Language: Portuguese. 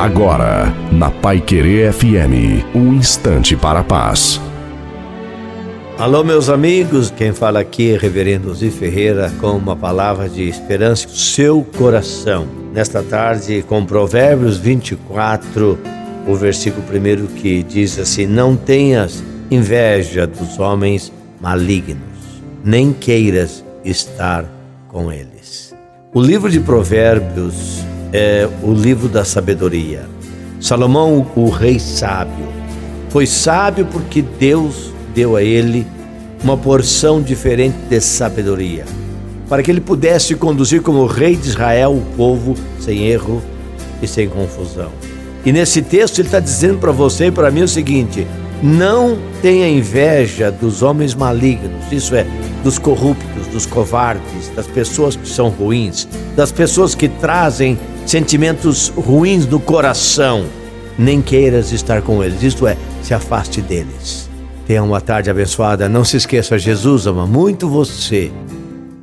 Agora, na Pai Querer FM, um instante para a paz. Alô, meus amigos, quem fala aqui é Reverendo Zi Ferreira com uma palavra de esperança seu coração. Nesta tarde, com Provérbios 24, o versículo primeiro que diz assim: Não tenhas inveja dos homens malignos, nem queiras estar com eles. O livro de Provérbios é o livro da sabedoria. Salomão, o rei sábio, foi sábio porque Deus deu a ele uma porção diferente de sabedoria, para que ele pudesse conduzir como rei de Israel o povo sem erro e sem confusão. E nesse texto ele está dizendo para você e para mim o seguinte: não tenha inveja dos homens malignos, isso é, dos corruptos, dos covardes, das pessoas que são ruins, das pessoas que trazem sentimentos ruins no coração. Nem queiras estar com eles, isto é, se afaste deles. Tenha uma tarde abençoada. Não se esqueça, Jesus ama muito você